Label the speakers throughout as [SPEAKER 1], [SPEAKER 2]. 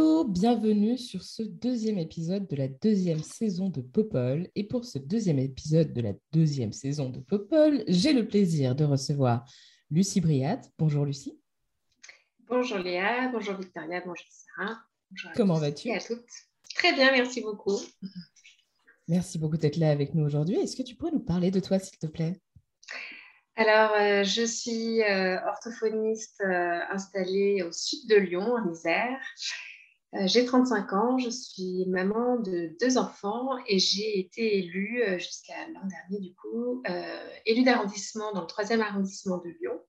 [SPEAKER 1] Bonjour, bienvenue sur ce deuxième épisode de la deuxième saison de Popol. Et pour ce deuxième épisode de la deuxième saison de Popol, j'ai le plaisir de recevoir Lucie Briat. Bonjour Lucie,
[SPEAKER 2] Bonjour Léa, bonjour Victoria, bonjour Sarah. Bonjour
[SPEAKER 1] comment vas-tu
[SPEAKER 2] à toutes. Très bien, merci beaucoup.
[SPEAKER 1] Merci beaucoup d'être là avec nous aujourd'hui. Est-ce que tu pourrais nous parler de toi, s'il te plaît?
[SPEAKER 2] Alors, euh, je suis euh, orthophoniste euh, installée au sud de Lyon, en Isère. Euh, j'ai 35 ans, je suis maman de deux enfants et j'ai été élue euh, jusqu'à l'an dernier, du coup, euh, élue d'arrondissement dans le 3e arrondissement de Lyon.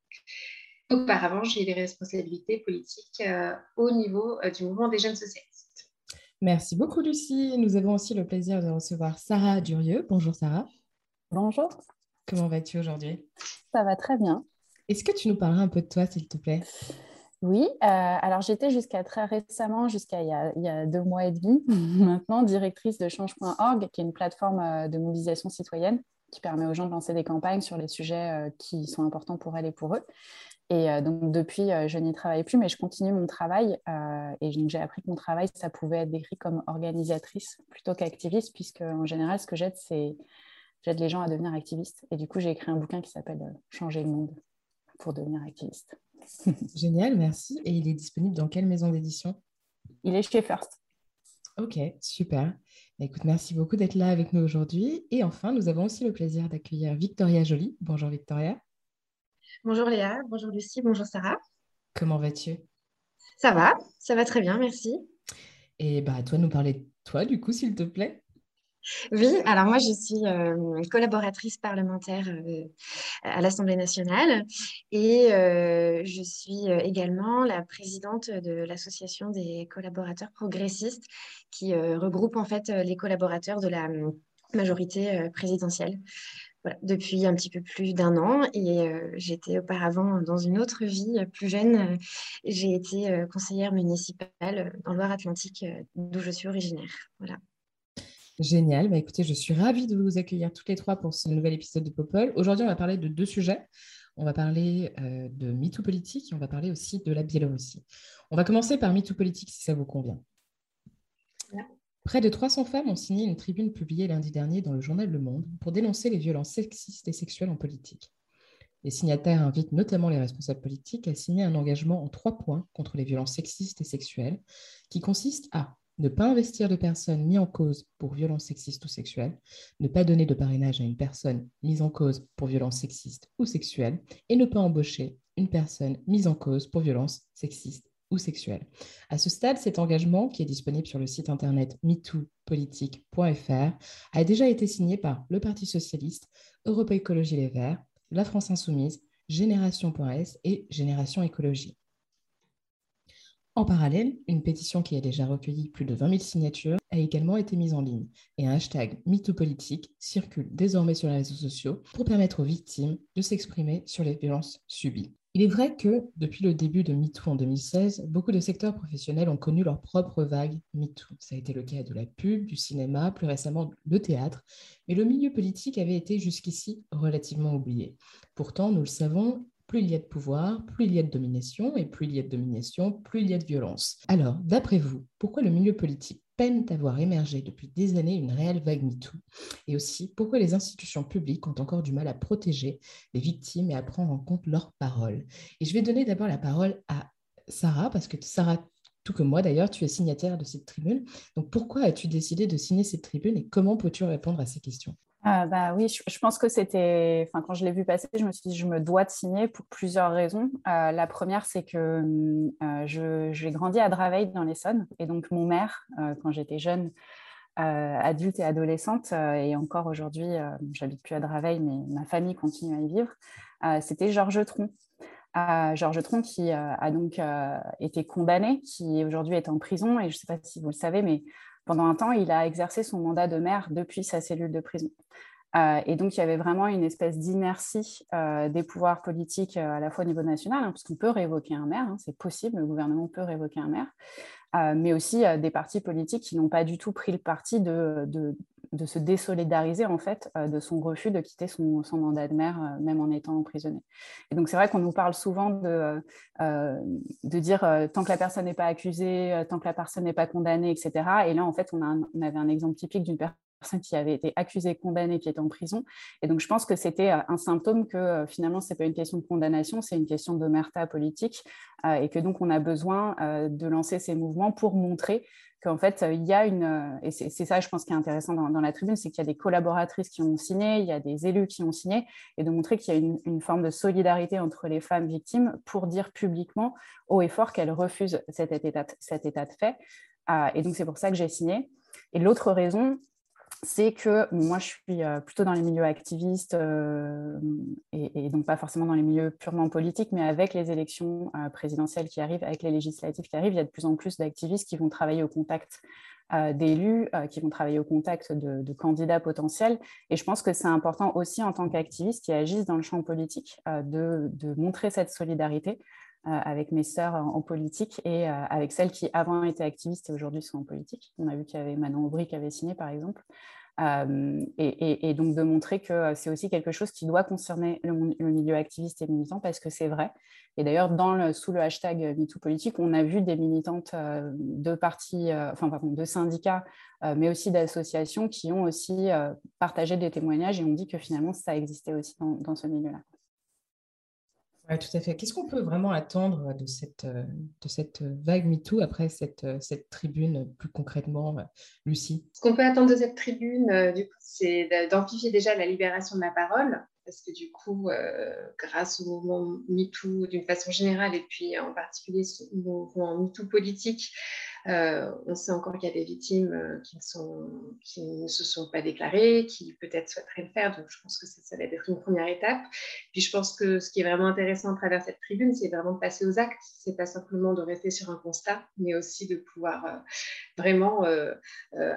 [SPEAKER 2] Auparavant, j'ai des responsabilités politiques euh, au niveau euh, du mouvement des jeunes socialistes.
[SPEAKER 1] Merci beaucoup Lucie. Nous avons aussi le plaisir de recevoir Sarah Durieux. Bonjour Sarah,
[SPEAKER 3] Bonjour,
[SPEAKER 1] comment vas-tu aujourd'hui?
[SPEAKER 3] Ça va très bien.
[SPEAKER 1] Est-ce que tu nous parleras un peu de toi, s'il te plaît?
[SPEAKER 3] Oui, euh, alors j'étais jusqu'à très récemment, jusqu'à il, y a- deux mois et demi, maintenant directrice de change.org, qui est une plateforme euh, de mobilisation citoyenne qui permet aux gens de lancer des campagnes sur les sujets euh, qui sont importants pour elles et pour eux. Et donc depuis, je n'y travaille plus, mais je continue mon travail. et donc j'ai appris que mon travail, ça pouvait être décrit comme organisatrice plutôt qu'activiste, puisque en général, ce que j'aide, c'est j'aide les gens à devenir activistes. Et du coup, j'ai écrit un bouquin qui s'appelle Changer le monde pour devenir activiste.
[SPEAKER 1] Génial, merci. Et il est disponible dans quelle maison d'édition?
[SPEAKER 3] Il est chez First.
[SPEAKER 1] Ok, super. Bah, Écoute, merci beaucoup d'être là avec nous aujourd'hui. Et enfin, nous avons aussi le plaisir d'accueillir Victoria Joly. Bonjour Victoria,
[SPEAKER 4] Bonjour Léa, bonjour Lucie, bonjour Sarah.
[SPEAKER 1] comment vas-tu?
[SPEAKER 4] Ça va, ça va très bien, merci.
[SPEAKER 1] Et bah, à toi de nous parler de toi, du coup, s'il te plaît.
[SPEAKER 4] Oui, alors moi je suis euh, collaboratrice parlementaire euh, à l'Assemblée nationale et euh, je suis également la présidente de l'association des collaborateurs progressistes qui regroupe en fait les collaborateurs de la majorité présidentielle. Depuis un petit peu plus d'un an et j'étais auparavant dans une autre vie plus jeune. j'ai été conseillère municipale dans Loire-Atlantique d'où je suis originaire. Voilà.
[SPEAKER 1] Génial. Bah, écoutez, je suis ravie de vous accueillir toutes les trois pour ce nouvel épisode de Popol. Aujourd'hui, on va parler de deux sujets. On va parler euh, de MeToo politique et on va parler aussi de la Biélorussie. On va commencer par MeToo politique, si ça vous convient. Près de 300 femmes ont signé une tribune publiée lundi dernier dans le journal Le Monde pour dénoncer les violences sexistes et sexuelles en politique. Les signataires invitent notamment les responsables politiques à signer un engagement en trois points contre les violences sexistes et sexuelles, qui consiste à ne pas investir de personnes mises en cause pour violences sexistes ou sexuelles, ne pas donner de parrainage à une personne mise en cause pour violences sexistes ou sexuelles, et ne pas embaucher une personne mise en cause pour violences sexistes ou sexuelles. À ce stade, cet engagement, qui est disponible sur le site internet metoopolitique.fr, a déjà été signé par le Parti socialiste, Europe Écologie Les Verts, la France Insoumise, Génération.s et Génération Écologie. En parallèle, une pétition qui a déjà recueilli plus de 20 000 signatures a également été mise en ligne et un hashtag MeTooPolitique circule désormais sur les réseaux sociaux pour permettre aux victimes de s'exprimer sur les violences subies. Il est vrai que depuis le début de MeToo en 2016, beaucoup de secteurs professionnels ont connu leur propre vague MeToo. Ça a été le cas de la pub, du cinéma, plus récemment le théâtre, mais le milieu politique avait été jusqu'ici relativement oublié. Pourtant, nous le savons, plus il y a de pouvoir, plus il y a de domination, et plus il y a de domination, plus il y a de violence. Alors, d'après vous, pourquoi le milieu politique peine à voir émerger depuis des années une réelle vague MeToo? Et aussi, pourquoi les institutions publiques ont encore du mal à protéger les victimes et à prendre en compte leurs paroles? Et je vais donner d'abord la parole à Sarah, parce que Sarah, tout comme moi d'ailleurs, tu es signataire de cette tribune. Donc, pourquoi as-tu décidé de signer cette tribune et comment peux-tu répondre à ces questions?
[SPEAKER 3] Ah, bah oui, je, pense que c'était. Enfin, quand je l'ai vu passer, je me suis dit, je me dois de signer pour plusieurs raisons. Euh, la première, c'est que euh, j'ai grandi à Draveil dans l'Essonne. Et donc, mon maire, euh, quand j'étais jeune, adulte et adolescente. et encore aujourd'hui, j'habite plus à Draveil, mais ma famille continue à y vivre. C'était Georges Tron. Georges Tron qui a donc été condamné, qui aujourd'hui est en prison. Et je ne sais pas si vous le savez, mais pendant un temps, il a exercé son mandat de maire depuis sa cellule de prison. Euh, et donc, il y avait vraiment une espèce d'inertie euh, des pouvoirs politiques euh, à la fois au niveau national, hein, parce qu'on peut révoquer un maire, hein, c'est possible, le gouvernement peut révoquer un maire, mais aussi des partis politiques qui n'ont pas du tout pris le parti de, se désolidariser en fait de son refus de quitter son, mandat de maire, même en étant emprisonné. Et donc, c'est vrai qu'on nous parle souvent de, dire tant que la personne n'est pas accusée, tant que la personne n'est pas condamnée, etc. Et là, en fait, on avait un exemple typique d'une personne personne qui avait été accusée, condamnée, qui est en prison. Et donc, je pense que c'était euh, un symptôme que euh, finalement, ce n'est pas une question de condamnation, c'est une question d'omerta politique euh, et que donc, on a besoin de lancer ces mouvements pour montrer qu'en fait, il y a une... Et c'est ça, je pense, qui est intéressant dans, la tribune, c'est qu'il y a des collaboratrices qui ont signé, il y a des élus qui ont signé, et de montrer qu'il y a une, forme de solidarité entre les femmes victimes pour dire publiquement, haut et fort, qu'elles refusent cet état de fait. et donc, c'est pour ça que j'ai signé. Et l'autre raison, c'est que moi, je suis euh, plutôt dans les milieux activistes euh, et, donc pas forcément dans les milieux purement politiques, mais avec les élections euh, présidentielles qui arrivent, avec les législatives qui arrivent, il y a de plus en plus d'activistes qui vont travailler au contact d'élus, qui vont travailler au contact de, candidats potentiels. Et je pense que c'est important aussi en tant qu'activistes qui agissent dans le champ politique de montrer cette solidarité avec mes sœurs en, politique et euh, avec celles qui avant étaient activistes et aujourd'hui sont en politique. On a vu qu'il y avait Manon Aubry qui avait signé, par exemple. Euh, et, donc de montrer que c'est aussi quelque chose qui doit concerner le, milieu activiste et militant parce que c'est vrai. Et d'ailleurs, sous le hashtag MeTooPolitique, on a vu des militantes de partis, enfin pardon, de syndicats, mais aussi d'associations qui ont aussi partagé des témoignages et ont dit que finalement ça existait aussi dans ce milieu-là.
[SPEAKER 1] Tout à fait. Qu'est-ce qu'on peut vraiment attendre de cette, de cette vague MeToo après cette, cette tribune plus concrètement, Lucie?
[SPEAKER 2] Ce qu'on peut attendre de cette tribune, du c'est d'amplifier déjà la libération de la parole, parce que du coup, grâce au mouvement MeToo d'une façon générale, et puis en particulier au mouvement MeToo politique, euh, on sait encore qu'il y a des victimes euh, qui, ne se sont pas déclarées, qui peut-être souhaiteraient le faire. Donc, je pense que ça, va être une première étape. Puis, je pense que ce qui est vraiment intéressant à travers cette tribune, c'est vraiment de passer aux actes. C'est pas simplement de rester sur un constat, mais aussi de pouvoir euh, vraiment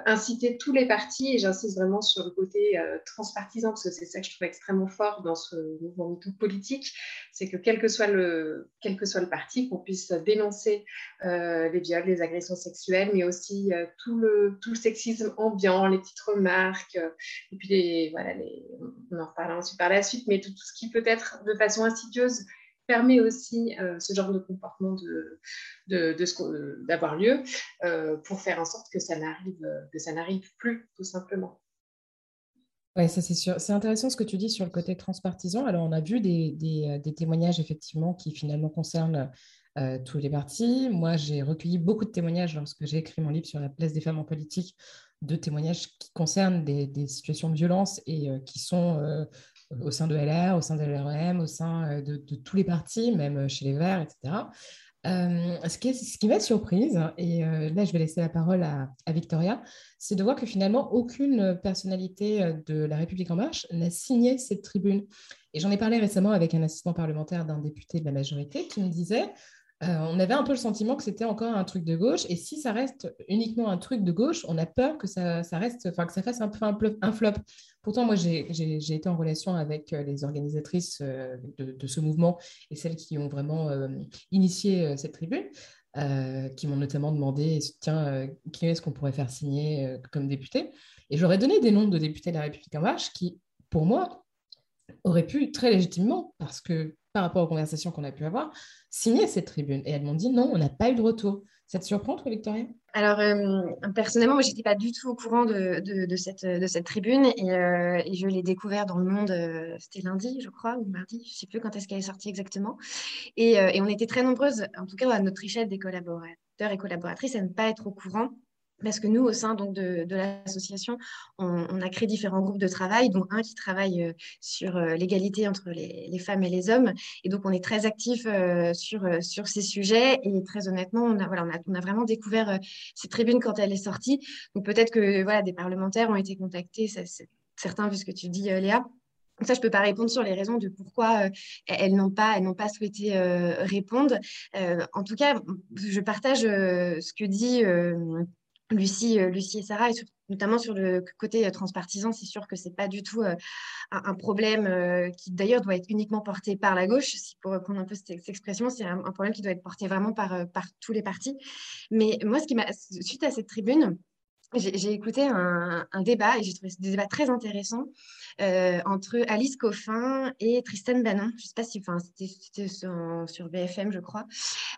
[SPEAKER 2] inciter tous les partis. Et j'insiste vraiment sur le côté transpartisan, parce que c'est ça que je trouve extrêmement fort dans ce mouvement politique. C'est que quel que soit le, quel que soit le parti, qu'on puisse dénoncer les viols, les agressions sexuelle, mais aussi euh, tout, le, tout le sexisme ambiant, les petites remarques, euh, et puis les, voilà, on en reparlera ensuite par la suite, mais tout, ce qui peut être de façon insidieuse permet aussi euh, ce genre de comportement de, de, d'avoir lieu pour faire en sorte que ça n'arrive que ça n'arrive plus tout simplement.
[SPEAKER 1] Oui, ça c'est sûr. C'est intéressant ce que tu dis sur le côté transpartisan. Alors, on a vu des, des, des témoignages effectivement qui finalement concernent euh, tous les partis. Moi, j'ai recueilli beaucoup de témoignages lorsque j'ai écrit mon livre sur la place des femmes en politique, de témoignages qui concernent des, situations de violence et euh, qui sont euh, au sein de LR, au sein de l'REM, au sein de, tous les partis, même chez les Verts, etc. ce qui, m'a surprise, et là je vais laisser la parole à Victoria, c'est de voir que finalement aucune personnalité de La République en marche n'a signé cette tribune. Et j'en ai parlé récemment avec un assistant parlementaire d'un député de la majorité qui me disait euh, on avait un peu le sentiment que c'était encore un truc de gauche. Et si ça reste uniquement un truc de gauche, on a peur que ça, reste, enfin que ça fasse un peu un, flop. Pourtant, moi, j'ai été en relation avec euh, les organisatrices euh, de, ce mouvement et celles qui ont vraiment initié cette tribune. qui m'ont notamment demandé tiens, qui est-ce qu'on pourrait faire signer comme député? Et j'aurais donné des noms de députés de la République en marche qui, pour moi, auraient pu très légitimement, parce que par rapport aux conversations qu'on a pu avoir, signer cette tribune. Et elles m'ont dit non, on n'a pas eu de retour. Ça te surprend, toi, Victoria?
[SPEAKER 4] Alors, euh, personnellement, moi, je n'étais pas du tout au courant de, cette, tribune et, euh, et je l'ai découvert dans le monde, euh, c'était lundi, je crois, ou mardi, je ne sais plus quand est-ce qu'elle est sortie exactement. Et, et, on était très nombreuses, en tout cas à notre échelle des collaborateurs et collaboratrices, à ne pas être au courant parce que nous, au sein donc, de, l'association, on, a créé différents groupes de travail, dont un qui travaille euh, sur euh, l'égalité entre les, femmes et les hommes. Et donc, on est très actifs euh, sur, sur ces sujets. Et très honnêtement, on a, voilà, on a, vraiment découvert cette tribune quand elle est sortie. Donc, peut-être que voilà, des parlementaires ont été contactés, certains, vu ce que tu dis, Léa. Ça, je ne peux pas répondre sur les raisons de pourquoi elles n'ont pas, pas souhaité répondre. en tout cas, je partage ce que dit Lucie, euh, Lucie et Sarah, notamment sur le côté euh, transpartisan, c'est sûr que ce n'est pas du tout euh, un, problème qui d'ailleurs doit être uniquement porté par la gauche, si pour reprendre un peu cette, expression, c'est un, problème qui doit être porté vraiment par, par tous les partis. Mais moi, ce qui suite à cette tribune, j'ai écouté un, débat et j'ai trouvé ce débat très intéressant euh, entre Alice Coffin et Tristan Bannon. Je ne sais pas si c'était sur, BFM, je crois.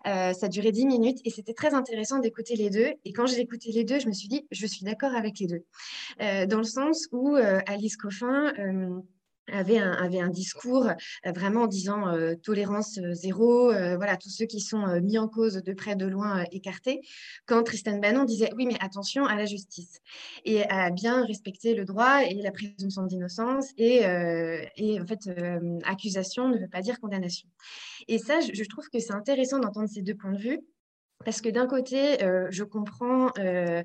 [SPEAKER 4] Euh, ça durait 10 minutes et c'était très intéressant d'écouter les deux. Et quand j'ai écouté les deux, je me suis dit, je suis d'accord avec les deux. Euh, dans le sens où Alice Coffin avait un, avait un discours euh, vraiment en disant euh, tolérance euh, zéro, voilà, tous ceux qui sont mis en cause de près, de loin, écartés, quand Tristan Bannon disait oui, mais attention à la justice, et à bien respecter le droit et la présomption d'innocence, et, et en fait, accusation ne veut pas dire condamnation. Et ça, je trouve que c'est intéressant d'entendre ces deux points de vue, parce que d'un côté, euh, je comprends euh,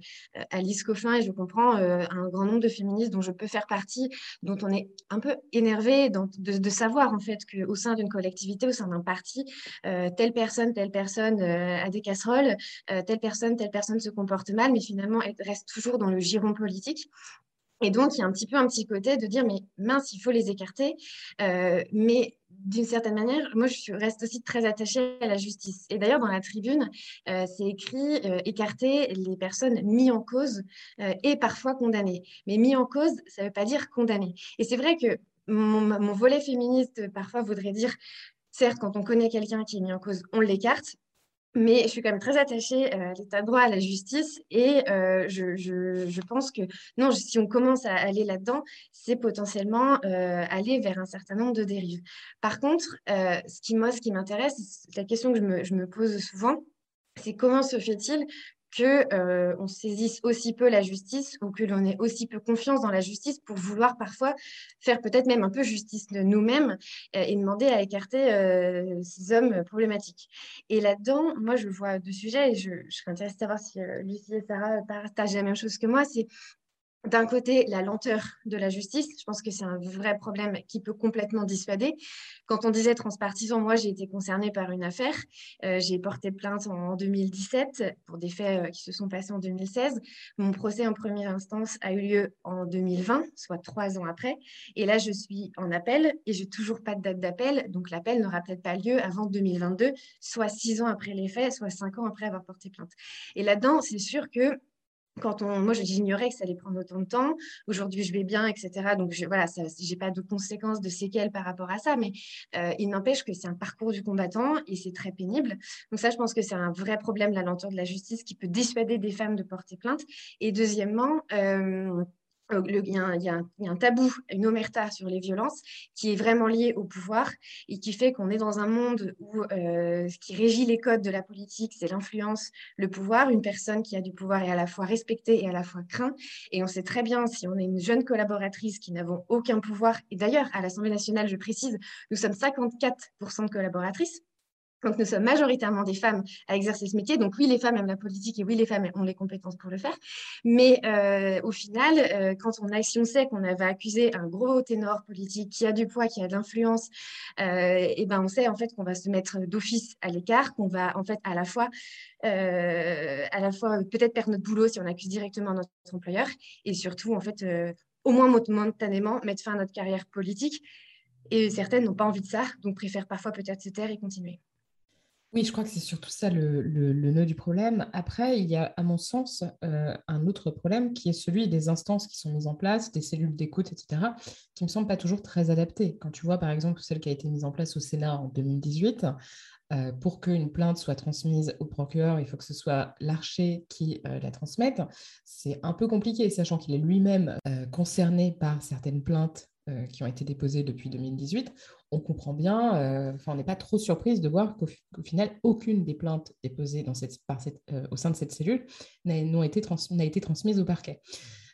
[SPEAKER 4] Alice Coffin et je comprends euh, un grand nombre de féministes dont je peux faire partie, dont on est un peu énervé de, savoir en fait qu'au sein d'une collectivité, au sein d'un parti, telle personne, telle personne a des casseroles, telle personne, telle personne se comporte mal, mais finalement elle reste toujours dans le giron politique. Et donc, il y a un petit peu un petit côté de dire, mais mince, il faut les écarter. mais d'une certaine manière, moi, je reste aussi très attachée à la justice. Et d'ailleurs, dans la tribune, euh, c'est écrit euh, écarter les personnes mises en cause euh, et parfois condamnées. Mais mis en cause, ça ne veut pas dire condamné. Et c'est vrai que mon, volet féministe, parfois, voudrait dire, certes, quand on connaît quelqu'un qui est mis en cause, on l'écarte, mais je suis quand même très attachée à l'état de droit, à la justice, et je, je, pense que non, si on commence à aller là-dedans, c'est potentiellement aller vers un certain nombre de dérives. Par contre, ce qui, moi, ce m'intéresse, la question que je me, je me pose souvent, c'est comment se fait-il que euh, on saisisse aussi peu la justice ou que l'on ait aussi peu confiance dans la justice pour vouloir parfois faire peut-être même un peu justice de nous-mêmes euh, et demander à écarter euh, ces hommes problématiques. Et là-dedans, moi, je vois deux sujets et je, je serais intéressée de savoir si Lucie et Sarah partagent la même chose que moi. C'est d'un côté, la lenteur de la justice, je pense que c'est un vrai problème qui peut complètement dissuader. Quand on disait transpartisan, moi j'ai été concernée par une affaire. Euh, j'ai porté plainte en 2017 pour des faits euh, qui se sont passés en 2016. Mon procès en première instance a eu lieu en 2020, soit trois ans après. Et là, je suis en appel et j'ai toujours pas de date d'appel. Donc l'appel n'aura peut-être pas lieu avant 2022, soit six ans après les faits, soit cinq ans après avoir porté plainte. Et là-dedans, c'est sûr que quand on, moi, j'ignorais que ça allait prendre autant de temps. Aujourd'hui, je vais bien, etc. Donc, je, voilà, j'ai pas de conséquences, de séquelles par rapport à ça, mais euh, il n'empêche que c'est un parcours du combattant et c'est très pénible. Donc, ça, je pense que c'est un vrai problème, la lenteur de la justice, qui peut dissuader des femmes de porter plainte. Et deuxièmement, euh, il y, a un, tabou, une omerta sur les violences qui est vraiment lié au pouvoir et qui fait qu'on est dans un monde où euh, ce qui régit les codes de la politique, c'est l'influence, le pouvoir. Une personne qui a du pouvoir est à la fois respectée et à la fois crainte. Et on sait très bien, si on est une jeune collaboratrice qui n'avons aucun pouvoir, et d'ailleurs, à l'Assemblée nationale, je précise, nous sommes 54% de collaboratrices, donc, nous sommes majoritairement des femmes à exercer ce métier. Donc, oui, les femmes aiment la politique et oui, les femmes ont les compétences pour le faire. Mais euh, au final, euh, quand on, si on sait qu'on avait accusé un gros ténor politique qui a du poids, qui a de l'influence, euh, et ben on sait en fait qu'on va se mettre d'office à l'écart, qu'on va en fait à la fois, fois peut-être perdre notre boulot si on accuse directement notre employeur, et surtout en fait au moins momentanément mettre fin à notre carrière politique. Et certaines n'ont pas envie de ça, donc préfèrent parfois peut-être se taire et continuer.
[SPEAKER 1] Oui, je crois que c'est surtout ça le, nœud du problème. Après, il y a, à mon sens, euh, un autre problème qui est celui des instances qui sont mises en place, des cellules d'écoute, etc., qui ne me semblent pas toujours très adaptées. Quand tu vois, par exemple, celle qui a été mise en place au Sénat en 2018, euh, pour qu'une plainte soit transmise au procureur, il faut que ce soit l'archer qui euh, la transmette. C'est un peu compliqué, sachant qu'il est lui-même concerné par certaines plaintes euh, qui ont été déposées depuis 2018, on comprend bien, euh, on n'est pas trop surprise de voir qu'au final, aucune des plaintes déposées dans cette, par cette, au sein de cette cellule n'a été, été transmise au parquet.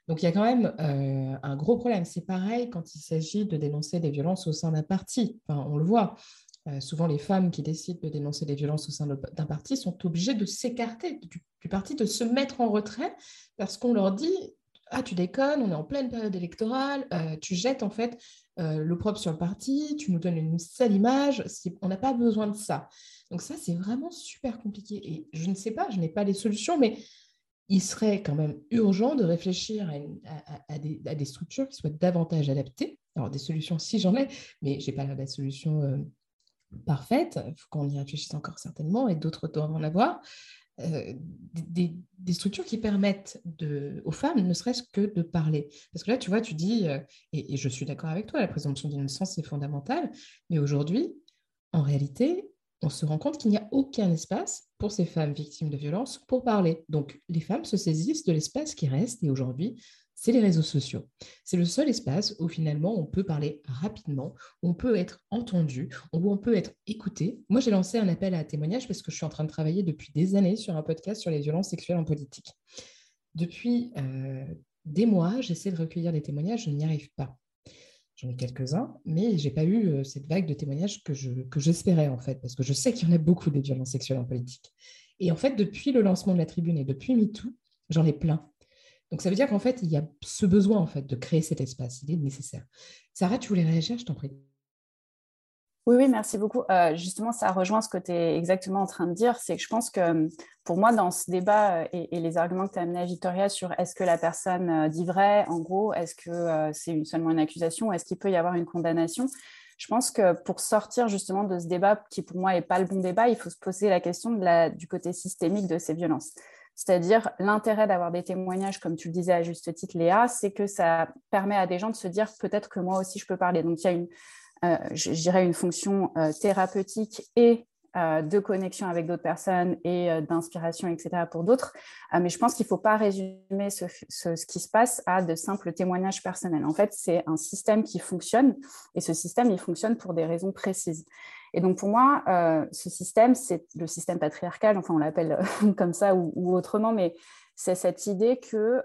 [SPEAKER 1] Donc il y a quand même un gros problème. C'est pareil quand il s'agit de dénoncer des violences au sein d'un parti. Enfin, on le voit. souvent, les femmes qui décident de dénoncer des violences au sein d'un parti sont obligées de s'écarter du, parti, de se mettre en retrait parce qu'on leur dit ah, tu déconnes, on est en pleine période électorale, euh, tu jettes en fait euh, l'opprobre sur le parti, tu nous donnes une sale image, on n'a pas besoin de ça. Donc ça, c'est vraiment super compliqué. Et je ne sais pas, je n'ai pas les solutions, mais il serait quand même urgent de réfléchir à, des, structures qui soient davantage adaptées. Alors des solutions, si j'en ai, mais je n'ai pas la, solution euh, parfaite. Il faut qu'on y réfléchisse encore certainement, et d'autres doivent en avoir. Euh, des, structures qui permettent aux femmes, ne serait-ce que de parler. Parce que là, tu vois, tu dis, euh, et, je suis d'accord avec toi, la présomption d'innocence, c'est fondamental, mais aujourd'hui, en réalité, on se rend compte qu'il n'y a aucun espace pour ces femmes victimes de violences pour parler. Donc, les femmes se saisissent de l'espace qui reste, et aujourd'hui, c'est les réseaux sociaux. C'est le seul espace où finalement on peut parler rapidement, on peut être entendu, où on peut être écouté. Moi, j'ai lancé un appel à témoignage parce que je suis en train de travailler depuis des années sur un podcast sur les violences sexuelles en politique. Depuis euh, des mois, j'essaie de recueillir des témoignages, je n'y arrive pas. J'en ai quelques-uns, mais je n'ai pas eu euh, cette vague de témoignages que, je, que j'espérais en fait, parce que je sais qu'il y en a beaucoup des violences sexuelles en politique. Et en fait, depuis le lancement de la tribune et depuis MeToo, j'en ai plein. Donc ça veut dire qu'en fait, il y a ce besoin en fait de créer cet espace, il est nécessaire. Sarah, tu voulais réagir, je t'en prie.
[SPEAKER 3] Oui, oui, merci beaucoup. Euh, justement, ça rejoint ce que tu es exactement en train de dire. C'est que je pense que hum, pour moi, dans ce débat euh, et, les arguments que tu as amenés à Victoria sur est-ce que la personne euh, dit vrai, en gros, est-ce que c'est seulement une accusation, est-ce qu'il peut y avoir une condamnation je pense que pour sortir justement de ce débat, qui pour moi n'est pas le bon débat, il faut se poser la question du côté systémique de ces violences. C'est-à-dire l'intérêt d'avoir des témoignages, comme tu le disais à juste titre, Léa, c'est que ça permet à des gens de se dire peut-être que moi aussi je peux parler. Donc il y a une, euh, je, dirais une fonction euh, thérapeutique et euh, de connexion avec d'autres personnes et d'inspiration, etc. pour d'autres. Mais je pense qu'il ne faut pas résumer ce, ce, qui se passe à de simples témoignages personnels. En fait, c'est un système qui fonctionne et ce système, il fonctionne pour des raisons précises. Et donc pour moi, ce système, c'est le système patriarcal, enfin on l'appelle comme ça ou, autrement, mais c'est cette idée que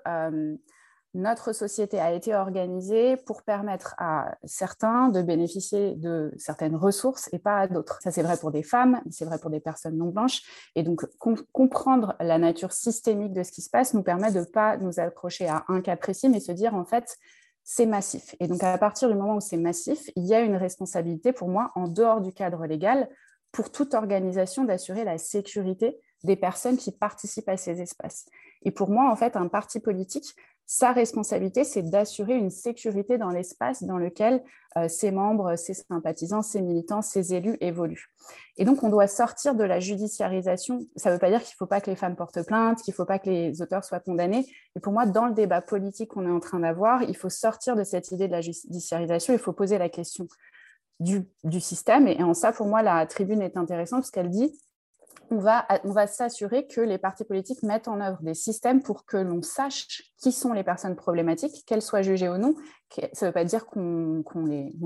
[SPEAKER 3] notre société a été organisée pour permettre à certains de bénéficier de certaines ressources et pas à d'autres. Ça, c'est vrai pour des femmes, c'est vrai pour des personnes non blanches. Et donc, comprendre la nature systémique de ce qui se passe nous permet de ne pas nous accrocher à un cas précis, mais se dire, en fait, c'est massif. Et donc, à partir du moment où c'est massif, il y a une responsabilité pour moi, en dehors du cadre légal, pour toute organisation d'assurer la sécurité des personnes qui participent à ces espaces. Et pour moi, en fait, un parti politique, sa responsabilité, c'est d'assurer une sécurité dans l'espace dans lequel euh, ses membres, ses sympathisants, ses militants, ses élus évoluent. Et donc, on doit sortir de la judiciarisation. Ça ne veut pas dire qu'il ne faut pas que les femmes portent plainte, qu'il ne faut pas que les auteurs soient condamnés. Et pour moi, dans le débat politique qu'on est en train d'avoir, il faut sortir de cette idée de la judiciarisation. Il faut poser la question du, du système. Et en ça, pour moi, la tribune est intéressante parce qu'elle dit on va, s'assurer que les partis politiques mettent en œuvre des systèmes pour que l'on sache qui sont les personnes problématiques, qu'elles soient jugées ou non. Ça ne veut pas dire qu'on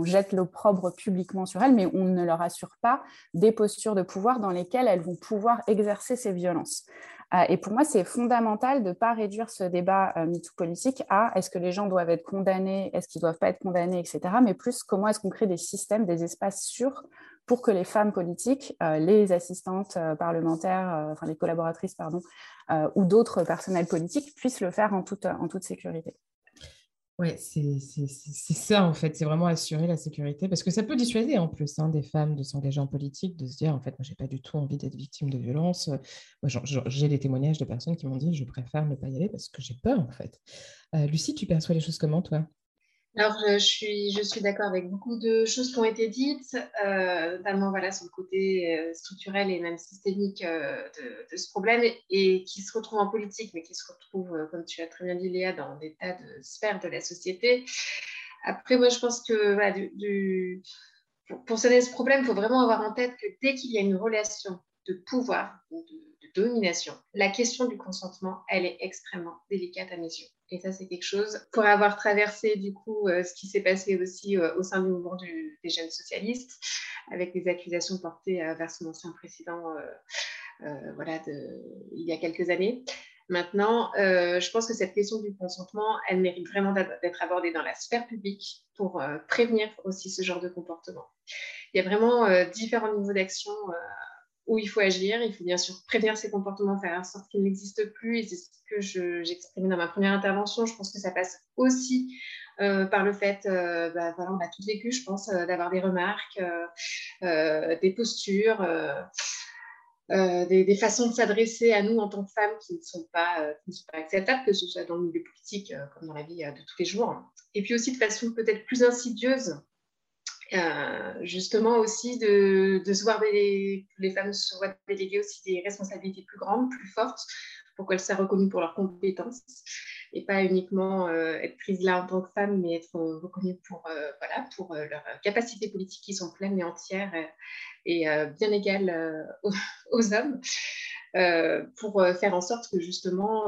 [SPEAKER 3] jette l'opprobre publiquement sur elles, mais on ne leur assure pas des postures de pouvoir dans lesquelles elles vont pouvoir exercer ces violences. Euh, et pour moi, c'est fondamental de ne pas réduire ce débat euh, MeToo politique à est-ce que les gens doivent être condamnés, est-ce qu'ils ne doivent pas être condamnés, etc. Mais plus comment est-ce qu'on crée des systèmes, des espaces sûrs pour que les femmes politiques, euh, les assistantes euh, parlementaires, euh, enfin les collaboratrices, pardon, ou d'autres personnels politiques puissent le faire en toute, sécurité.
[SPEAKER 1] Oui, c'est ça en fait, c'est vraiment assurer la sécurité, parce que ça peut dissuader en plus hein, des femmes de s'engager en politique, de se dire en fait, moi j'ai pas du tout envie d'être victime de violence. J'ai des témoignages de personnes qui m'ont dit je préfère ne pas y aller parce que j'ai peur en fait. Lucie, tu perçois les choses comment toi?
[SPEAKER 2] Alors, je suis, je suis d'accord avec beaucoup de choses qui ont été dites, euh, notamment voilà, sur le côté euh, structurel et même systémique euh, de, ce problème, et, qui se retrouve en politique, mais qui se retrouve, comme tu as très bien dit, Léa, dans des tas de sphères de la société. Après, moi, je pense que du, pour, pour ce problème, il faut vraiment avoir en tête que dès qu'il y a une relation de pouvoir ou de domination, la question du consentement, elle est extrêmement délicate à mes yeux. Et ça, c'est quelque chose. Pour avoir traversé, du coup, ce qui s'est passé aussi au sein du mouvement des jeunes socialistes, avec des accusations portées vers son ancien président, voilà, il y a quelques années. Maintenant, euh, je pense que cette question du consentement, elle mérite vraiment d'être abordée dans la sphère publique pour euh, prévenir aussi ce genre de comportement. Il y a vraiment euh, différents niveaux d'action où il faut agir. Il faut bien sûr prévenir ces comportements, faire en sorte qu'ils n'existent plus. Et c'est ce que j'exprimais dans ma première intervention. Je pense que ça passe aussi par le fait, bah, voilà, on a tout vécu, je pense, d'avoir des remarques, des postures. Euh, des, façons de s'adresser à nous en tant que femmes qui ne sont pas, euh, acceptables, que ce soit dans le milieu politique euh, comme dans la vie de tous les jours. Et puis aussi de façon peut-être plus insidieuse, justement aussi de, se voir des, les femmes se voient déléguer aussi des responsabilités plus grandes, plus fortes, pour qu'elles soient reconnues pour leurs compétences et pas uniquement être prises là en tant que femme, mais être reconnues pour, voilà, pour leurs capacités politiques qui sont pleines et entières et euh, bien égale euh, aux, hommes, euh, pour faire en sorte que justement...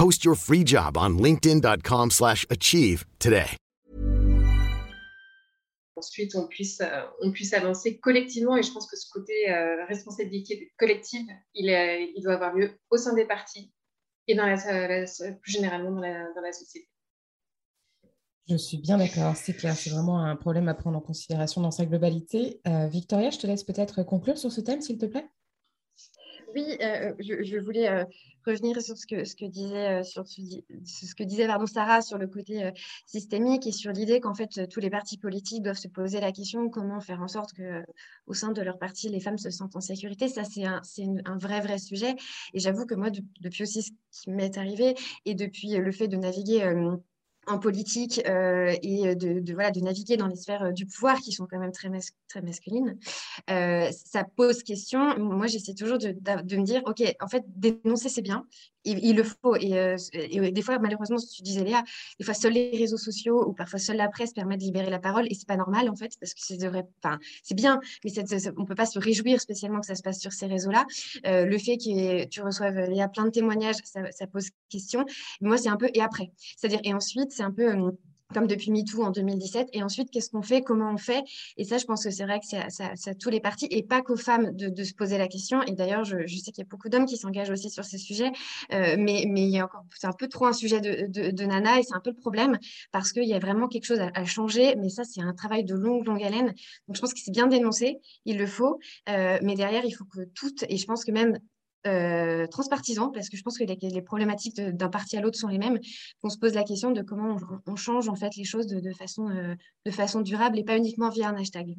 [SPEAKER 5] Post your free job on linkedin.com/achieve today.
[SPEAKER 2] Ensuite, on puisse euh, on puisse avancer collectivement et je pense que ce côté euh, responsabilité collective, il, est, il doit avoir lieu au sein des partis et dans la, la, plus généralement dans la, dans la société.
[SPEAKER 1] Je suis bien d'accord, c'est clair, c'est vraiment un problème à prendre en considération dans sa globalité. Euh, Victoria, je te laisse peut-être conclure sur ce thème, s'il te plaît.
[SPEAKER 4] Oui, euh, je, voulais euh, revenir sur ce que, disait, sur ce, que disait Sarah sur le côté systémique et sur l'idée qu'en fait tous les partis politiques doivent se poser la question comment faire en sorte que au sein de leur parti les femmes se sentent en sécurité. Ça c'est un, vrai vrai sujet et j'avoue que moi depuis aussi ce qui m'est arrivé et depuis le fait de naviguer politique euh, et de, de naviguer dans les sphères euh, du pouvoir qui sont quand même très, très masculines, euh, ça pose question. Moi, j'essaie toujours de, de, me dire, OK, en fait, dénoncer, c'est bien, il, le faut. Et, des fois, malheureusement, tu disais, Léa, des fois, seuls les réseaux sociaux ou parfois seule la presse permettent de libérer la parole et c'est pas normal, en fait, parce que c'est c'est bien, mais on peut pas se réjouir spécialement que ça se passe sur ces réseaux-là. le fait que tu reçoives, Léa, plein de témoignages, ça, ça pose question. Moi, c'est un peu et après? C'est-à-dire, et ensuite, c'est un peu euh, comme depuis MeToo en 2017. Et ensuite, qu'est-ce qu'on fait Comment on fait? Et ça, je pense que c'est vrai que c'est à, tous les partis et pas qu'aux femmes de, se poser la question. Et d'ailleurs, je, sais qu'il y a beaucoup d'hommes qui s'engagent aussi sur ces sujets, euh, mais, mais il y a encore, c'est un peu trop un sujet de, de, nana et c'est un peu le problème parce qu'il y a vraiment quelque chose à, changer. Mais ça, c'est un travail de longue, longue haleine. Donc, je pense que c'est bien dénoncé, il le faut. Euh, mais derrière, il faut que toutes, et je pense que même euh, transpartisan, parce que je pense que les, problématiques d'un parti à l'autre sont les mêmes, qu'on se pose la question de comment on, change en fait les choses de, façon, euh, de façon durable et pas uniquement via un hashtag.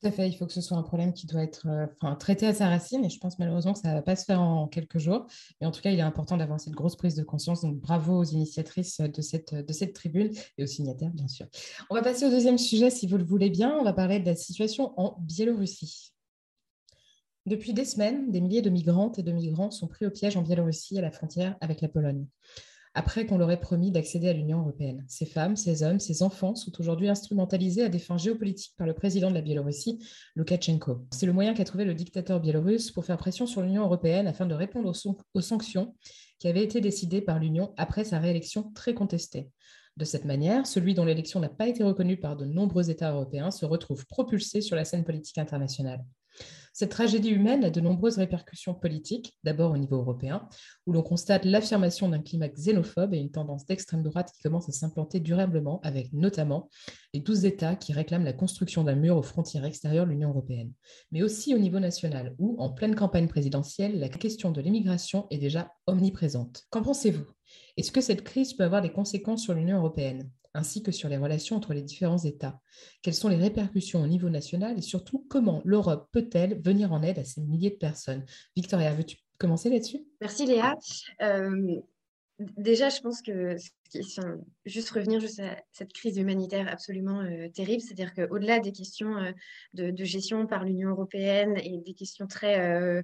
[SPEAKER 1] Tout à fait, il faut que ce soit un problème qui doit être euh, traité à sa racine et je pense malheureusement que ça ne va pas se faire en quelques jours. Mais en tout cas, il est important d'avoir cette grosse prise de conscience. Donc bravo aux initiatrices de cette, de cette tribune et aux signataires, bien sûr. On va passer au deuxième sujet, si vous le voulez bien. On va parler de la situation en Biélorussie. Depuis des semaines, des milliers de migrantes et de migrants sont pris au piège en Biélorussie à la frontière avec la Pologne. Après qu'on leur ait promis d'accéder à l'Union européenne, ces femmes, ces hommes, ces enfants sont aujourd'hui instrumentalisés à des fins géopolitiques par le président de la Biélorussie, Loukachenko. C'est le moyen qu'a trouvé le dictateur biélorusse pour faire pression sur l'Union européenne afin de répondre aux, aux sanctions qui avaient été décidées par l'Union après sa réélection très contestée. De cette manière, celui dont l'élection n'a pas été reconnue par de nombreux États européens se retrouve propulsé sur la scène politique internationale. Cette tragédie humaine a de nombreuses répercussions politiques, d'abord au niveau européen, où l'on constate l'affirmation d'un climat xénophobe et une tendance d'extrême droite qui commence à s'implanter durablement, avec notamment les 12 États qui réclament la construction d'un mur aux frontières extérieures de l'Union européenne, mais aussi au niveau national, où, en pleine campagne présidentielle, la question de l'immigration est déjà omniprésente. Qu'en pensez-vous? Est-ce que cette crise peut avoir des conséquences sur l'Union européenne? Ainsi que sur les relations entre les différents États. Quelles sont les répercussions au niveau national et surtout comment l'Europe peut-elle venir en aide à ces milliers de personnes? Victoria, veux-tu commencer là-dessus?
[SPEAKER 4] Merci Léa. Euh, Déjà, je pense que juste revenir juste à cette crise humanitaire absolument euh, terrible, c'est-à-dire qu'au-delà des questions euh, de, gestion par l'Union européenne et des questions très, euh,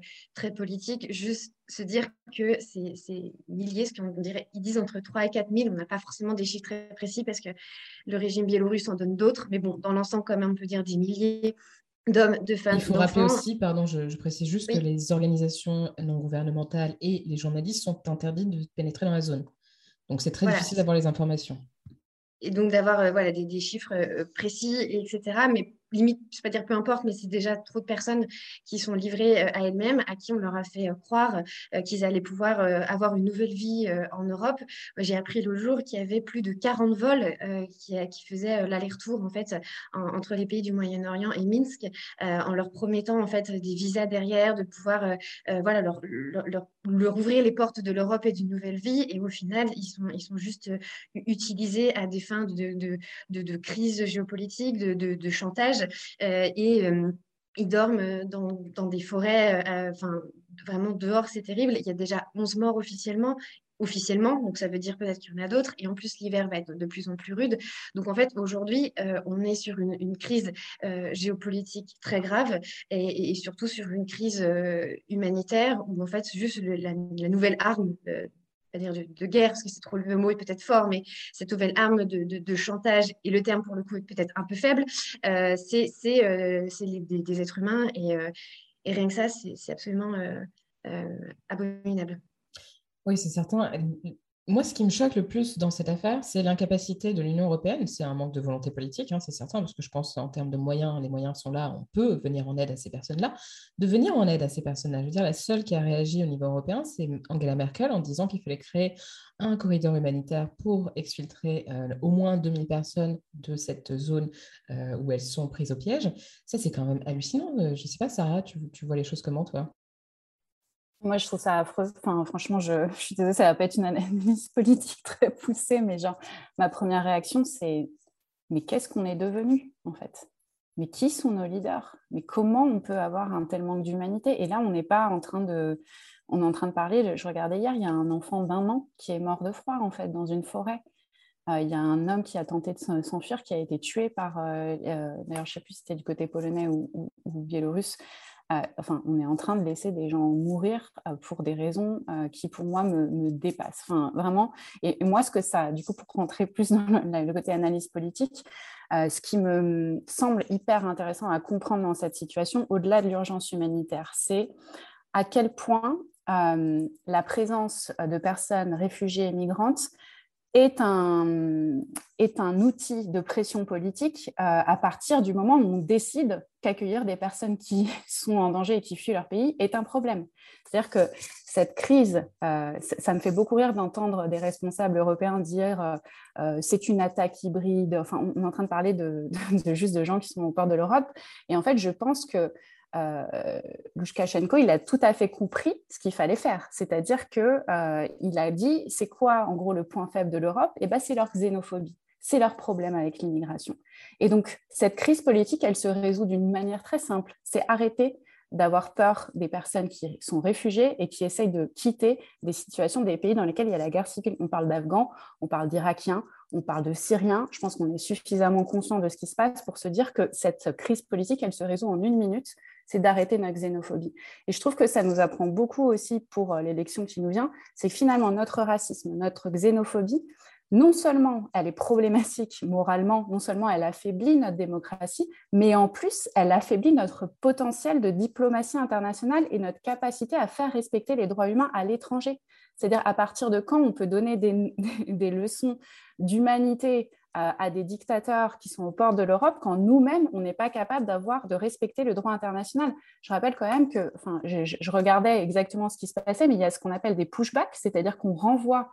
[SPEAKER 4] politiques, juste se dire que c'est milliers, ce qu'on ils disent entre 3 et 4 000, on n'a pas forcément des chiffres très précis parce que le régime biélorusse en donne d'autres, mais bon, dans l'ensemble, quand même, on peut dire des milliers d'hommes, de femmes.
[SPEAKER 1] Il faut rappeler aussi, pardon, je, précise juste que les organisations non gouvernementales et les journalistes sont interdits de pénétrer dans la zone. Donc c'est très difficile d'avoir les informations.
[SPEAKER 4] Et donc d'avoir euh, voilà, des, des, chiffres euh, précis, etc. Mais limite, je ne vais pas dire peu importe, mais c'est déjà trop de personnes qui sont livrées euh, à elles-mêmes, à qui on leur a fait euh, croire euh, qu'ils allaient pouvoir avoir une nouvelle vie en Europe. J'ai appris le jour qu'il y avait plus de 40 vols qui, faisaient l'aller-retour en fait entre les pays du Moyen-Orient et Minsk, en leur promettant en fait des visas derrière, de pouvoir voilà leur, ouvrir les portes de l'Europe et d'une nouvelle vie. Et au final, ils sont, ils sont juste utilisés à des fins de, de, de, de crise géopolitique, de chantage euh, et euh, ils dorment dans, des forêts, euh, enfin vraiment dehors, c'est terrible. Il y a déjà 11 morts officiellement officiellement, donc ça veut dire peut-être qu'il y en a d'autres, et en plus l'hiver va être de plus en plus rude. Donc en fait, aujourd'hui, on est sur une, crise géopolitique très grave et, surtout sur une crise humanitaire où en fait juste la, nouvelle arme c'est-à-dire de, guerre, parce que c'est trop le mot est peut-être fort, mais cette nouvelle arme de, chantage, et le terme pour le coup est peut-être un peu faible, euh, c'est euh, des, êtres humains, euh, et, rien que ça, c'est absolument abominable.
[SPEAKER 1] Oui, c'est certain. Moi, ce qui me choque le plus dans cette affaire, c'est l'incapacité de l'Union européenne. C'est un manque de volonté politique, hein, c'est certain, parce que je pense en termes de moyens, les moyens sont là, on peut venir en aide à ces personnes-là. De venir en aide à ces personnes-là, je veux dire, la seule qui a réagi au niveau européen, c'est Angela Merkel en disant qu'il fallait créer un corridor humanitaire pour exfiltrer euh, au moins 2000 personnes de cette zone euh, où elles sont prises au piège. Ça, c'est quand même hallucinant. Euh, je ne sais pas, Sarah, tu, tu vois les choses comment, toi?
[SPEAKER 3] Moi, je trouve ça affreux. Enfin, franchement, je, suis désolée, ça va pas être une analyse politique très poussée, mais genre, ma première réaction, c'est mais qu'est-ce qu'on est devenu, en fait? Mais qui sont nos leaders? Mais comment on peut avoir un tel manque d'humanité? Et là, on n'est pas en train de. On est en train de parler. Je regardais hier, il y a un enfant d'un an qui est mort de froid, en fait, dans une forêt. Euh, il y a un homme qui a tenté de s'enfuir, qui a été tué par. Euh, euh, d'ailleurs, je ne sais plus si c'était du côté polonais ou biélorusse, enfin, on est en train de laisser des gens mourir euh, pour des raisons euh, qui, pour moi, me, dépassent. Enfin, vraiment. Et, moi, ce que ça, du coup, pour rentrer plus dans le, côté analyse politique, euh, ce qui me semble hyper intéressant à comprendre dans cette situation, au-delà de l'urgence humanitaire, c'est à quel point la présence de personnes réfugiées et migrantes est un, est un outil de pression politique euh, à partir du moment où on décide qu'accueillir des personnes qui sont en danger et qui fuient leur pays est un problème. C'est-à-dire que cette crise, euh, ça me fait beaucoup rire d'entendre des responsables européens dire euh, c'est une attaque hybride. Enfin, on est en train de parler de, juste de gens qui sont au port de l'Europe. Et en fait, je pense que euh, il a tout à fait compris ce qu'il fallait faire. C'est-à-dire qu'il euh, a dit, c'est quoi en gros le point faible de l'Europe? Eh ben, c'est leur xénophobie, c'est leur problème avec l'immigration. Et donc, cette crise politique, elle se résout d'une manière très simple, c'est arrêter d'avoir peur des personnes qui sont réfugiées et qui essayent de quitter des situations des pays dans lesquels il y a la guerre civile. On parle d'Afghans, on parle d'Irakiens, on parle de Syriens. Je pense qu'on est suffisamment conscient de ce qui se passe pour se dire que cette crise politique, elle se résout en une minute c'est d'arrêter notre xénophobie. Et je trouve que ça nous apprend beaucoup aussi pour euh, l'élection qui nous vient, c'est finalement notre racisme, notre xénophobie, non seulement elle est problématique moralement, non seulement elle affaiblit notre démocratie, mais en plus elle affaiblit notre potentiel de diplomatie internationale et notre capacité à faire respecter les droits humains à l'étranger. C'est-à-dire à partir de quand on peut donner des, leçons d'humanité à, des dictateurs qui sont au port de l'Europe quand nous-mêmes, on n'est pas capable d'avoir, de respecter le droit international? Je rappelle quand même que, enfin, je, regardais exactement ce qui se passait, mais il y a ce qu'on appelle des pushbacks, c'est-à-dire qu'on renvoie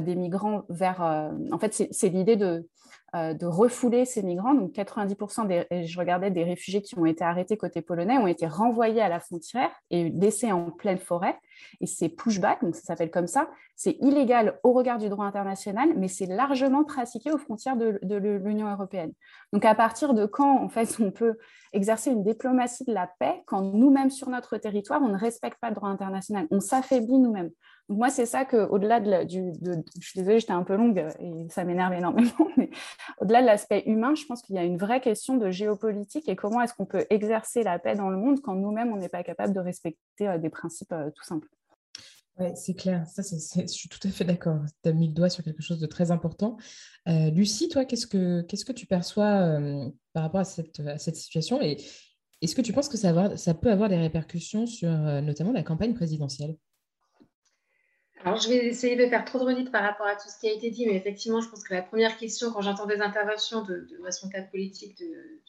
[SPEAKER 3] des migrants vers. Euh, en fait, c'est l'idée de, euh, de refouler ces migrants. Donc 90% des, je regardais des réfugiés qui ont été arrêtés côté polonais, ont été renvoyés à la frontière et laissés en pleine forêt. Et c'est pushback, donc ça s'appelle comme ça. C'est illégal au regard du droit international, mais c'est largement pratiqué aux frontières de, l'Union européenne. Donc à partir de quand, en fait, on peut exercer une diplomatie de la paix quand nous-mêmes sur notre territoire, on ne respecte pas le droit international, on s'affaiblit nous-mêmes. Moi, c'est ça que, au-delà de, du, je suis désolée, j'étais un peu longue et ça m'énerve énormément, mais au-delà de l'aspect humain, je pense qu'il y a une vraie question de géopolitique et comment est-ce qu'on peut exercer la paix dans le monde quand nous-mêmes, on n'est pas capable de respecter euh, des principes euh, tout simples.
[SPEAKER 1] Oui, c'est clair. Ça, je suis tout à fait d'accord. Tu as mis le doigt sur quelque chose de très important. Euh, Lucie, toi, qu'est-ce que, qu'est-ce que tu perçois par rapport à cette, à cette situation et est-ce que tu penses que ça, ça peut avoir des répercussions sur notamment la campagne présidentielle?
[SPEAKER 2] Alors, je vais essayer de faire trop de redites par rapport à tout ce qui a été dit, mais effectivement, je pense que la première question, quand j'entends des interventions de, responsables politiques de,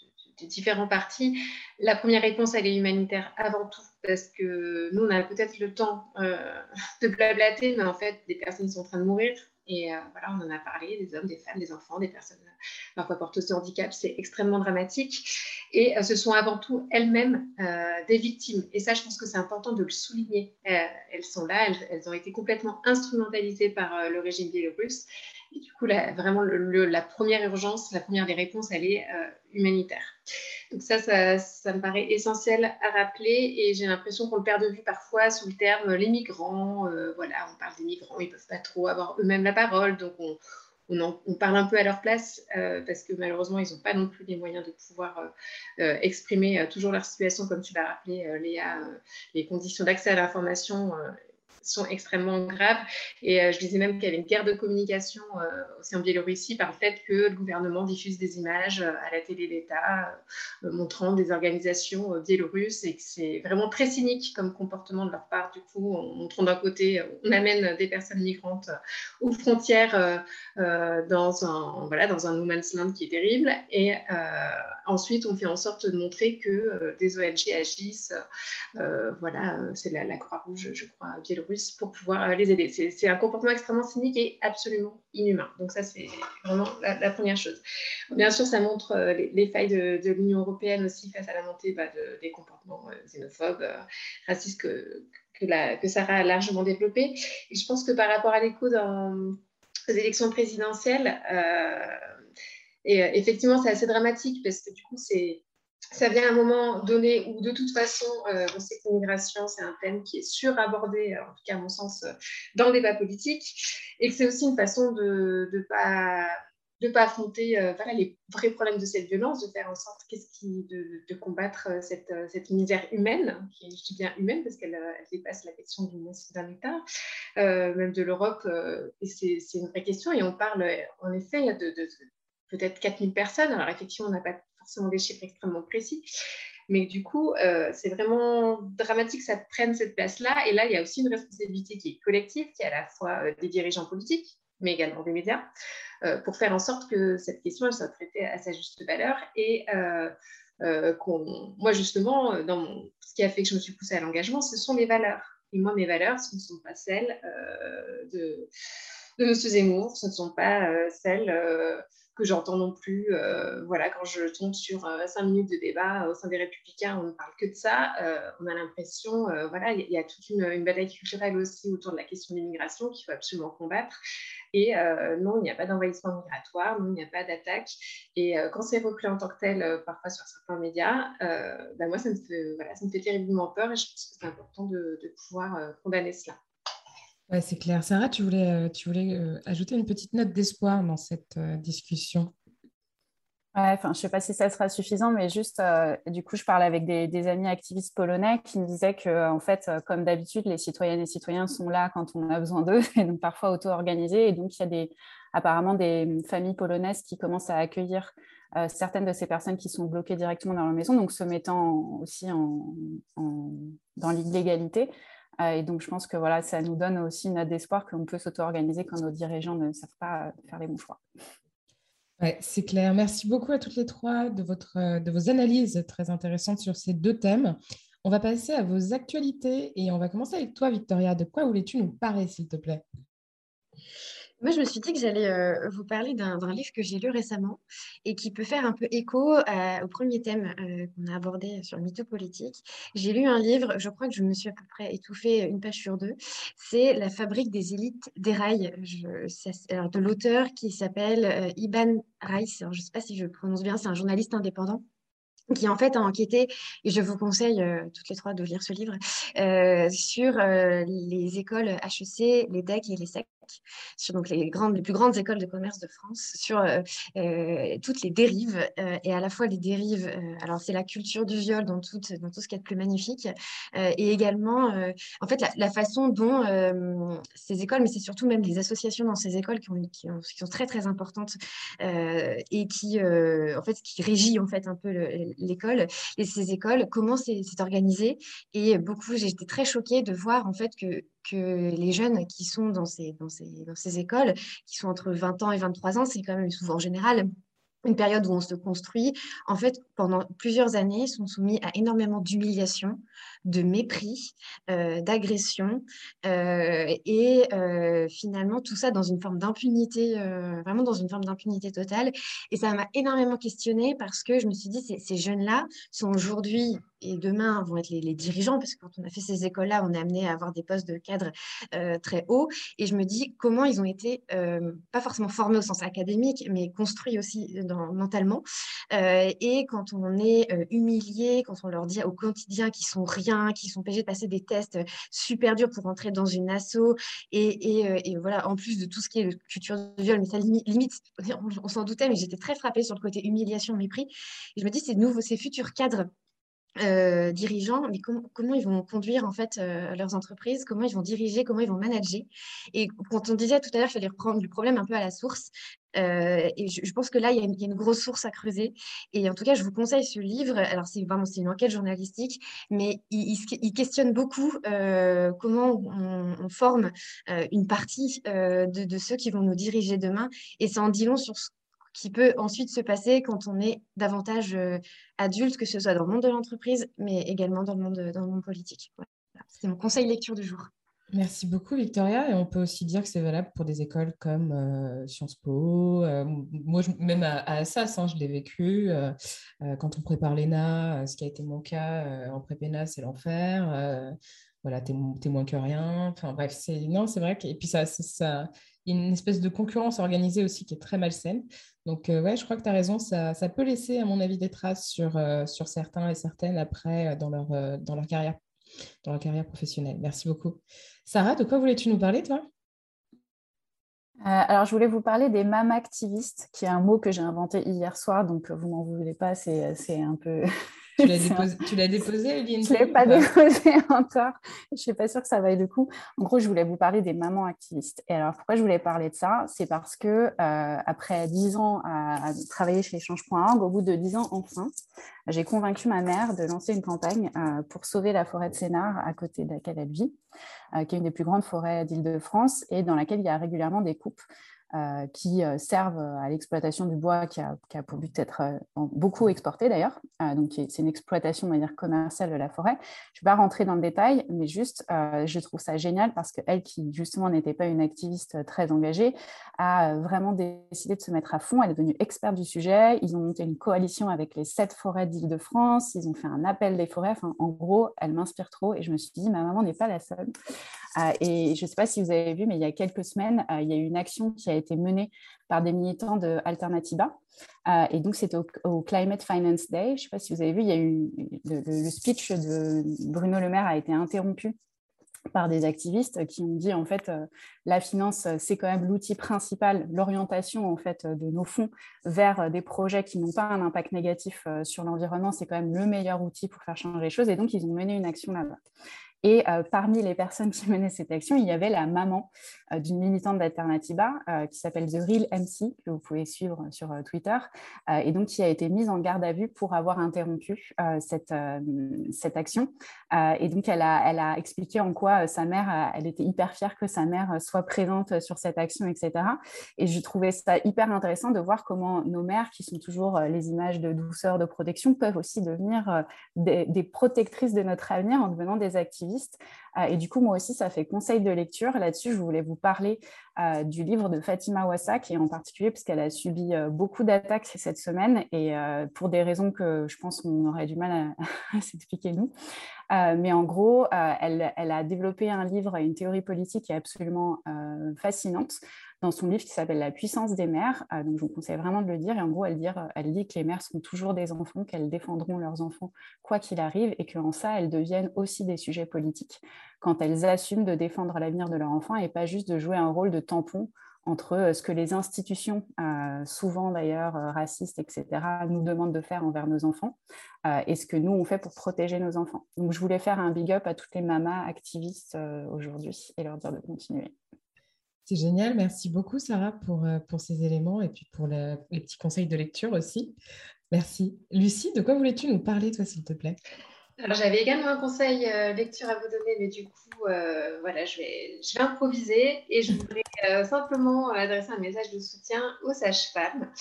[SPEAKER 2] différents partis, la première réponse, elle est humanitaire avant tout, parce que nous, on a peut-être le temps euh, de blablater, mais en fait, des personnes sont en train de mourir. Et euh, voilà, on en a parlé, des hommes, des femmes, des enfants, des personnes parfois porteuses de handicap, c'est extrêmement dramatique. Et euh, ce sont avant tout elles-mêmes euh, des victimes. Et ça, je pense que c'est important de le souligner. elles sont là, elles, ont été complètement instrumentalisées par le régime biélorusse. Du coup, vraiment, la première urgence, la première des réponses, elle est humanitaire. Donc ça, ça, me paraît essentiel à rappeler et j'ai l'impression qu'on le perd de vue parfois sous le terme les migrants. Euh, voilà, on parle des migrants, ils ne peuvent pas trop avoir eux-mêmes la parole, donc on, parle un peu à leur place euh, parce que malheureusement, ils n'ont pas non plus les moyens de pouvoir euh, exprimer toujours leur situation, comme tu l'as rappelé, Léa, les conditions d'accès à l'information sont extrêmement graves. Et euh, je disais même qu'il y avait une guerre de communication euh, aussi en Biélorussie par le fait que le gouvernement diffuse des images euh, à la télé d'État montrant des organisations biélorusses et que c'est vraiment très cynique comme comportement de leur part. Du coup, en montrant d'un côté, on amène des personnes migrantes aux frontières dans, un, voilà, dans un no man's land qui est terrible. Et ensuite, on fait en sorte de montrer que des ONG agissent. voilà, c'est la, Croix-Rouge, je crois, biélorusse pour pouvoir euh, les aider. C'est un comportement extrêmement cynique et absolument inhumain. Donc ça, c'est vraiment la, première chose. Bien sûr, ça montre euh, les, failles de, l'Union européenne aussi face à la montée bah, des comportements euh, xénophobes, racistes que, Sarah a largement développé. Et je pense que par rapport à l'écho aux élections présidentielles, et effectivement, c'est assez dramatique parce que du coup, c'est ça vient à un moment donné où de toute façon, euh, on sait que l'immigration, c'est un thème qui est surabordé, en tout cas à mon sens, euh, dans le débat politique, et que c'est aussi une façon de ne pas, de affronter euh, les vrais problèmes de cette violence, de faire en sorte qu'est-ce qui, de, de, combattre cette, misère humaine, qui est, je dis bien humaine parce qu'elle dépasse la question d'un État, même de l'Europe, et c'est une vraie question, et on parle en effet de, de peut-être 4000 personnes, alors effectivement, on n'a pas forcément des chiffres extrêmement précis. Mais du coup, euh, c'est vraiment dramatique que ça prenne cette place-là. Et là, il y a aussi une responsabilité qui est collective, qui est à la fois euh, des dirigeants politiques, mais également des médias, euh, pour faire en sorte que cette question soit traitée à sa juste valeur. Et moi, justement, dans ce qui a fait que je me suis poussée à l'engagement, ce sont les valeurs. Et moi, mes valeurs, ce ne sont pas celles de, de M. Zemmour, ce ne sont pas celles que j'entends non plus. Euh, voilà, quand je tombe sur euh, cinq minutes de débat au sein des Républicains, on ne parle que de ça. Euh, on a l'impression, voilà, il y, a toute une, bataille culturelle aussi autour de la question de l'immigration qu'il faut absolument combattre. Et non, il n'y a pas d'envahissement migratoire, non, il n'y a pas d'attaque. Et quand c'est repris en tant que tel, parfois sur certains médias, ben moi, ça me, fait, voilà, ça me fait terriblement peur et je pense que c'est important de pouvoir condamner cela
[SPEAKER 1] c'est clair. Sarah, tu voulais, euh, tu voulais euh, ajouter une petite note d'espoir dans cette euh, discussion?
[SPEAKER 3] je ne sais pas si ça sera suffisant, mais juste, du coup, je parle avec des, amis activistes polonais qui me disaient que, en fait, comme d'habitude, les citoyennes et citoyens sont là quand on a besoin d'eux, et donc parfois auto-organisés. Et donc, il y a des, apparemment des familles polonaises qui commencent à accueillir certaines de ces personnes qui sont bloquées directement dans leur maison, donc se mettant aussi en, dans l'illégalité. Euh, et donc, je pense que voilà, ça nous donne aussi une note d'espoir qu'on peut s'auto-organiser quand nos dirigeants ne savent pas euh, faire les bons choix.
[SPEAKER 1] C'est clair. Merci beaucoup à toutes les trois de, votre, euh, de vos analyses très intéressantes sur ces deux thèmes. On va passer à vos actualités et on va commencer avec toi, Victoria. De quoi voulais-tu nous parler, s'il te plaît?
[SPEAKER 4] Moi, je me suis dit que j'allais euh, vous parler d'un livre que j'ai lu récemment et qui peut faire un peu écho au premier thème euh, qu'on a abordé sur le mytho politique. J'ai lu un livre, je crois que je me suis à peu près étouffée une page sur deux. C'est La fabrique des élites des rails de l'auteur qui s'appelle euh, Iban Rice. je ne sais pas si je prononce bien, c'est un journaliste indépendant qui en fait a enquêté, et je vous conseille toutes les trois de lire ce livre, sur les écoles HEC, les DEC et les SEC, sur donc les, grandes, les plus grandes écoles de commerce de France, sur euh, euh, toutes les dérives, euh, et à la fois les dérives, alors c'est la culture du viol dans tout, dans tout ce qui est de plus magnifique, et également, en fait, la, façon dont ces écoles, mais c'est surtout même les associations dans ces écoles qui, ont, qui, sont très très importantes et qui, en fait, qui régit en fait un peu l'école et ces écoles, comment c'est organisé? Et beaucoup, j'ai été très choquée de voir en fait que que les jeunes qui sont dans ces, écoles, qui sont entre 20 ans et 23 ans, c'est quand même souvent en général une période où on se construit, en fait, pendant plusieurs années, sont soumis à énormément d'humiliation, de mépris, euh, d'agression, euh, et euh, finalement tout ça dans une forme d'impunité, vraiment dans une forme d'impunité totale. Et ça m'a énormément questionnée parce que je me suis dit, ces, jeunes-là sont aujourd'hui et demain vont être les, dirigeants, parce que quand on a fait ces écoles-là, on est amené à avoir des postes de cadre très hauts. Et je me dis comment ils ont été, pas forcément formés au sens académique, mais construits aussi mentalement. et quand on est humilié, quand on leur dit au quotidien qu'ils sont rien, qui sont obligés de passer des tests super durs pour entrer dans une asso. Et, euh, et, voilà, en plus de tout ce qui est culture du viol, mais ça limite, limite on, s'en doutait, mais j'étais très frappée sur le côté humiliation, mépris. Et je me dis, ces nouveaux, ces futurs cadres euh, dirigeants, mais comment ils vont conduire en fait euh, leurs entreprises, comment ils vont diriger, comment ils vont manager. Et quand on disait tout à l'heure qu'il fallait reprendre le problème un peu à la source, euh, et je, pense que là, il y, a une, grosse source à creuser. Et en tout cas, je vous conseille ce livre. Alors, c'est vraiment une enquête journalistique, mais il, questionne beaucoup comment on, forme une partie de, de, ceux qui vont nous diriger demain. Et ça en dit long sur ce qui peut ensuite se passer quand on est davantage euh, adulte, que ce soit dans le monde de l'entreprise, mais également dans le monde, politique. C'est mon conseil lecture du jour.
[SPEAKER 1] Merci beaucoup, Victoria. Et on peut aussi dire que c'est valable pour des écoles comme euh, Sciences Po. Euh, moi, même à, Assas, hein, je l'ai vécu. quand on prépare l'ENA, ce qui a été mon cas en prépéna, c'est l'enfer. voilà, t'es, moins que rien. Enfin bref, c'est non, c'est vrai que et puis ça, ça, une espèce de concurrence organisée aussi qui est très malsaine. Donc, euh, ouais, je crois que tu as raison. Ça, ça, peut laisser, à mon avis, des traces sur, euh, sur certains et certaines après euh, dans, leur, dans, leur carrière, dans leur carrière professionnelle. Merci beaucoup. Sarah, de quoi voulais-tu nous parler, toi?
[SPEAKER 3] Alors, je voulais vous parler des mam activistes, qui est un mot que j'ai inventé hier soir, donc vous m'en voulez pas, c'est un peu
[SPEAKER 1] tu l'as déposé, tu l'as déposé,
[SPEAKER 3] Eline Je ne l'ai pas déposé encore. Je ne suis pas sûre que ça vaille le coup. En gros, je voulais vous parler des mamans activistes. Et alors, pourquoi je voulais parler de ça? C'est parce que euh, après dix ans à, travailler chez Change.org, au bout de dix ans, enfin, j'ai convaincu ma mère de lancer une campagne euh, pour sauver la forêt de Sénart à côté de laquelle elle vit, euh, qui est une des plus grandes forêts d'Île-de-France et dans laquelle il y a régulièrement des coupes euh, qui euh, servent à l'exploitation du bois qui a, qui a pour but d'être euh, beaucoup exporté d'ailleurs. donc c'est une exploitation de manière commerciale de la forêt. Je ne vais pas rentrer dans le détail, mais juste je trouve ça génial parce qu'elle, qui justement n'était pas une activiste très engagée, a vraiment décidé de se mettre à fond. Elle est devenue experte du sujet. Ils ont monté une coalition avec les sept forêts d'Île-de-France. Ils ont fait un appel des forêts. Enfin, en gros, elle m'inspire trop et je me suis dit, ma maman n'est pas la seule. Et je ne sais pas si vous avez vu, mais il y a quelques semaines, il y a eu une action qui a été menée par des militants de Alternativa. Euh, et donc, c'était au, Climate Finance Day. Je ne sais pas si vous avez vu, il y a eu le, speech de Bruno Le Maire a été interrompu par des activistes qui ont dit en fait euh, la finance c'est quand même l'outil principal l'orientation en fait de nos fonds vers des projets qui n'ont pas un impact négatif euh, sur l'environnement c'est quand même le meilleur outil pour faire changer les choses et donc ils ont mené une action là-bas et euh, parmi les personnes qui menaient cette action, il y avait la maman euh, d'une militante d'Alternativa euh, qui s'appelle The Real MC, que vous pouvez suivre sur Twitter, et donc qui a été mise en garde à vue pour avoir interrompu cette, cette action. et donc, elle a, elle a expliqué en quoi sa mère, elle était hyper fière que sa mère soit présente sur cette action, etc. Et je trouvais ça hyper intéressant de voir comment nos mères, qui sont toujours les images de douceur, de protection, peuvent aussi devenir des, des protectrices de notre avenir en devenant des activistes euh, et du coup, moi aussi, ça fait conseil de lecture. Là-dessus, je voulais vous parler euh, du livre de Fatima Wassak, et en particulier parce qu'elle a subi euh, beaucoup d'attaques cette semaine, et pour des raisons que je pense qu'on aurait du mal à, s'expliquer nous. mais en gros, elle, elle, a développé un livre, une théorie politique qui est absolument fascinante dans son livre qui s'appelle La puissance des mères. Euh, donc, je vous conseille vraiment de le dire. Et en gros, elle dit, elle dit que les mères sont toujours des enfants, qu'elles défendront leurs enfants quoi qu'il arrive, et qu'en ça, elles deviennent aussi des sujets politiques quand elles assument de défendre l'avenir de leur enfant et pas juste de jouer un rôle de tampon entre euh, ce que les institutions, euh, souvent d'ailleurs racistes, etc., nous demandent de faire envers nos enfants et ce que nous, on fait pour protéger nos enfants. Donc, je voulais faire un big up à toutes les mamas activistes aujourd'hui et leur dire de continuer.
[SPEAKER 1] C'est génial. Merci beaucoup, Sarah, pour, euh, pour ces éléments et puis pour les petits conseils de lecture aussi. Merci. Lucie, de quoi voulais-tu nous parler, toi, s'il te plaît?
[SPEAKER 2] Alors, j'avais également un conseil euh, lecture à vous donner, mais du coup, euh, voilà, je vais, je vais improviser et je voudrais simplement adresser un message de soutien aux sages-femmes,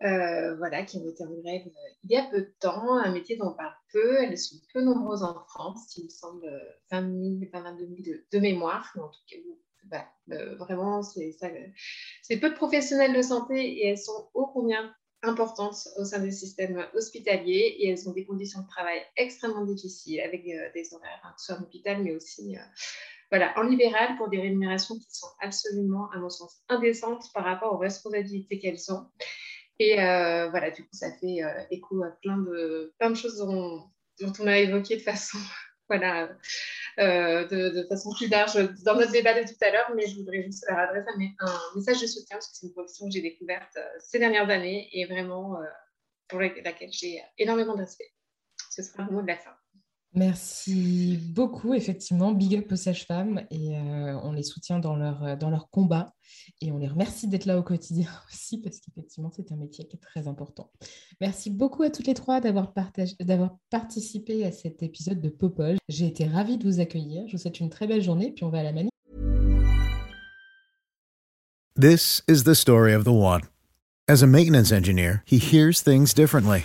[SPEAKER 2] voilà, qui ont été en grève il y a peu de temps, un métier dont on parle peu. Elles sont peu nombreuses en France, il me semble 20 000, 22 000 de, de mémoire, mais en tout cas, bah, euh, vraiment, c'est peu de professionnels de santé et elles sont ô combien importantes au sein du système hospitalier et elles ont des conditions de travail extrêmement difficiles avec euh, des horaires, hein, soit en hôpital, mais aussi euh, voilà, en libéral pour des rémunérations qui sont absolument, à mon sens, indécentes par rapport aux responsabilités qu'elles ont. Et voilà, du coup, ça fait écho à plein de, plein de choses dont, dont on a évoqué de façon voilà, euh, de, façon plus large dans notre débat de tout à l'heure, mais je voudrais juste leur adresser un, message de soutien parce que c'est une profession que j'ai découverte euh, ces dernières années et vraiment euh, pour laquelle j'ai énormément de respect. Ce sera le mot de la fin.
[SPEAKER 1] Merci beaucoup, effectivement. Big up aux sages-femmes et euh, on les soutient dans leur, euh, dans leur combat et on les remercie d'être là au quotidien aussi parce qu'effectivement, c'est un métier qui est très important. Merci beaucoup à toutes les trois d'avoir, d'avoir participé à cet épisode de Popol. J'ai été ravie de vous accueillir. Je vous souhaite une très belle journée puis on va à la manif.
[SPEAKER 6] This is the story of the one. As a maintenance engineer, he hears things differently.